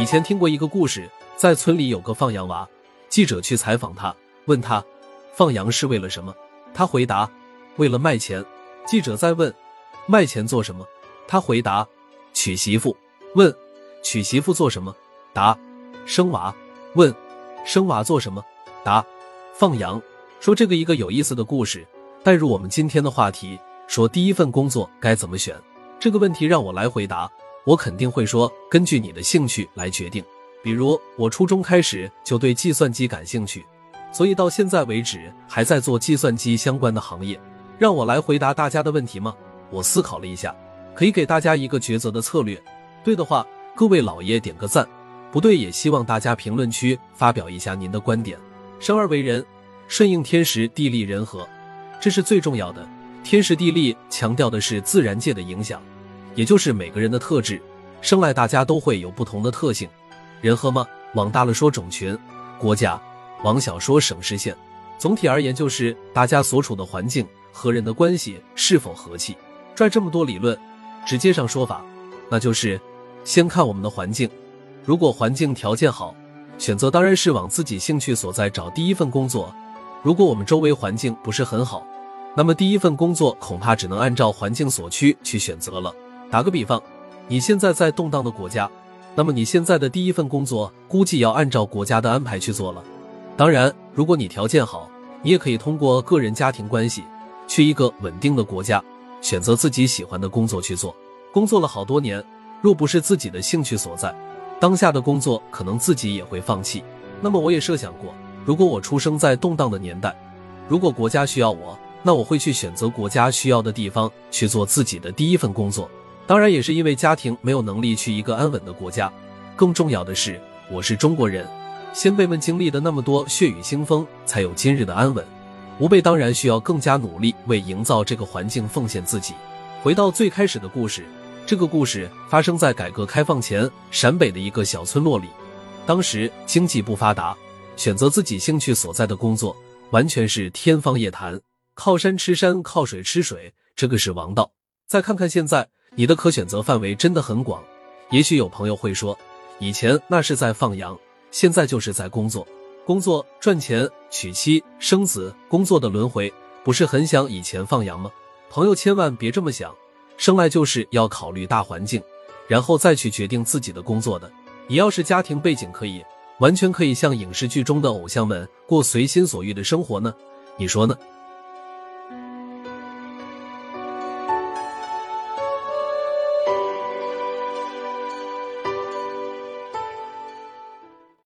以前听过一个故事，在村里有个放羊娃，记者去采访他，问他放羊是为了什么？他回答：为了卖钱。记者再问：卖钱做什么？他回答：娶媳妇。问：娶媳妇做什么？答：生娃。问：生娃做什么？答：放羊。说这个一个有意思的故事，带入我们今天的话题，说第一份工作该怎么选？这个问题让我来回答，我肯定会说根据你的兴趣来决定。比如我初中开始就对计算机感兴趣，所以到现在为止还在做计算机相关的行业。让我来回答大家的问题吗？我思考了一下，可以给大家一个抉择的策略。对的话，各位老爷点个赞；不对，也希望大家评论区发表一下您的观点。生而为人。顺应天时地利人和，这是最重要的。天时地利强调的是自然界的影响，也就是每个人的特质。生来大家都会有不同的特性。人和吗？往大了说种群、国家；往小说省市县。总体而言，就是大家所处的环境和人的关系是否和气。拽这么多理论，直接上说法，那就是先看我们的环境。如果环境条件好，选择当然是往自己兴趣所在找第一份工作。如果我们周围环境不是很好，那么第一份工作恐怕只能按照环境所趋去选择了。打个比方，你现在在动荡的国家，那么你现在的第一份工作估计要按照国家的安排去做了。当然，如果你条件好，你也可以通过个人家庭关系去一个稳定的国家，选择自己喜欢的工作去做。工作了好多年，若不是自己的兴趣所在，当下的工作可能自己也会放弃。那么我也设想过。如果我出生在动荡的年代，如果国家需要我，那我会去选择国家需要的地方去做自己的第一份工作。当然，也是因为家庭没有能力去一个安稳的国家。更重要的是，我是中国人，先辈们经历的那么多血雨腥风，才有今日的安稳。吾辈当然需要更加努力，为营造这个环境奉献自己。回到最开始的故事，这个故事发生在改革开放前陕北的一个小村落里，当时经济不发达。选择自己兴趣所在的工作，完全是天方夜谭。靠山吃山，靠水吃水，这个是王道。再看看现在，你的可选择范围真的很广。也许有朋友会说，以前那是在放羊，现在就是在工作。工作赚钱、娶妻生子，工作的轮回，不是很想以前放羊吗？朋友千万别这么想，生来就是要考虑大环境，然后再去决定自己的工作的。你要是家庭背景可以。完全可以像影视剧中的偶像们过随心所欲的生活呢，你说呢？